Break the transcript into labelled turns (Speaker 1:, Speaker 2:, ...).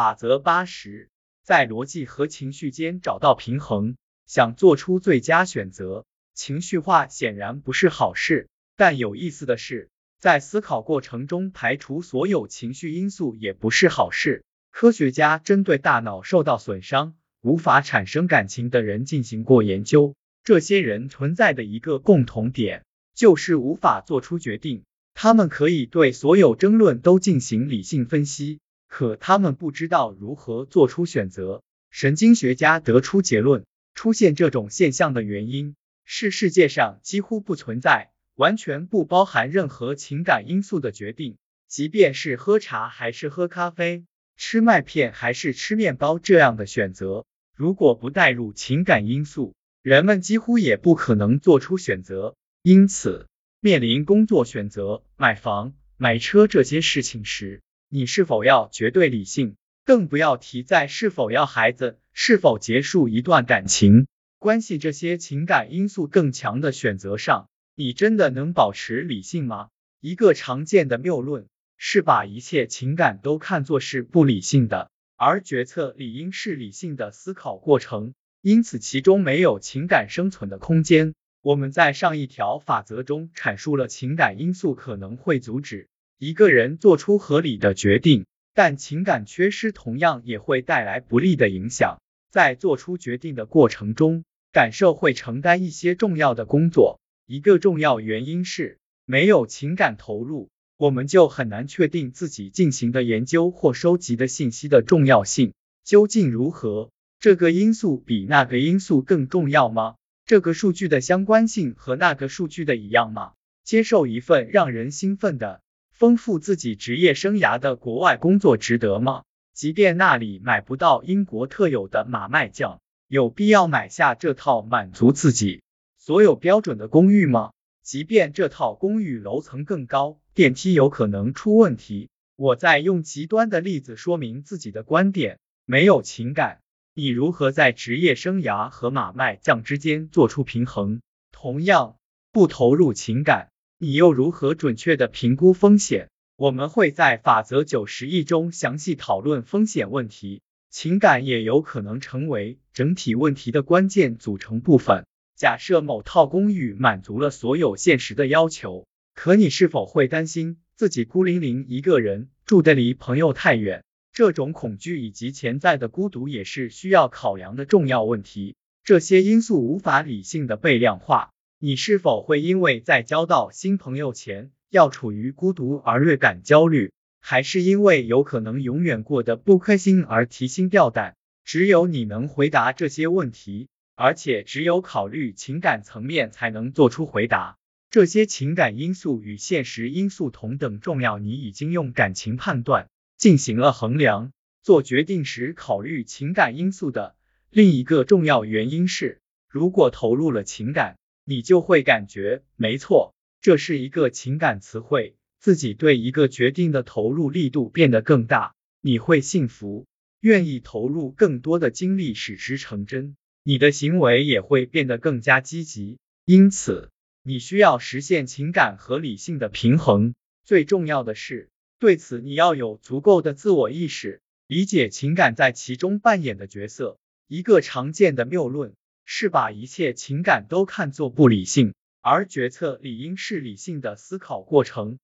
Speaker 1: 法则八十，在逻辑和情绪间找到平衡，想做出最佳选择。情绪化显然不是好事，但有意思的是，在思考过程中排除所有情绪因素也不是好事。科学家针对大脑受到损伤、无法产生感情的人进行过研究，这些人存在的一个共同点就是无法做出决定。他们可以对所有争论都进行理性分析。可他们不知道如何做出选择。神经学家得出结论，出现这种现象的原因是世界上几乎不存在完全不包含任何情感因素的决定，即便是喝茶还是喝咖啡，吃麦片还是吃面包这样的选择，如果不带入情感因素，人们几乎也不可能做出选择。因此，面临工作选择、买房、买车这些事情时，你是否要绝对理性？更不要提在是否要孩子、是否结束一段感情关系这些情感因素更强的选择上，你真的能保持理性吗？一个常见的谬论是把一切情感都看作是不理性的，而决策理应是理性的思考过程，因此其中没有情感生存的空间。我们在上一条法则中阐述了情感因素可能会阻止。一个人做出合理的决定，但情感缺失同样也会带来不利的影响。在做出决定的过程中，感受会承担一些重要的工作。一个重要原因是，没有情感投入，我们就很难确定自己进行的研究或收集的信息的重要性究竟如何。这个因素比那个因素更重要吗？这个数据的相关性和那个数据的一样吗？接受一份让人兴奋的。丰富自己职业生涯的国外工作值得吗？即便那里买不到英国特有的马麦酱，有必要买下这套满足自己所有标准的公寓吗？即便这套公寓楼层更高，电梯有可能出问题。我在用极端的例子说明自己的观点。没有情感，你如何在职业生涯和马麦酱之间做出平衡？同样，不投入情感。你又如何准确的评估风险？我们会在法则九十一中详细讨论风险问题。情感也有可能成为整体问题的关键组成部分。假设某套公寓满足了所有现实的要求，可你是否会担心自己孤零零一个人住得离朋友太远？这种恐惧以及潜在的孤独也是需要考量的重要问题。这些因素无法理性的被量化。你是否会因为在交到新朋友前要处于孤独而略感焦虑，还是因为有可能永远过得不开心而提心吊胆？只有你能回答这些问题，而且只有考虑情感层面才能做出回答。这些情感因素与现实因素同等重要。你已经用感情判断进行了衡量，做决定时考虑情感因素的另一个重要原因是，如果投入了情感。你就会感觉，没错，这是一个情感词汇，自己对一个决定的投入力度变得更大，你会幸福，愿意投入更多的精力使之成真，你的行为也会变得更加积极。因此，你需要实现情感和理性的平衡。最重要的是，对此你要有足够的自我意识，理解情感在其中扮演的角色。一个常见的谬论。是把一切情感都看作不理性，而决策理应是理性的思考过程。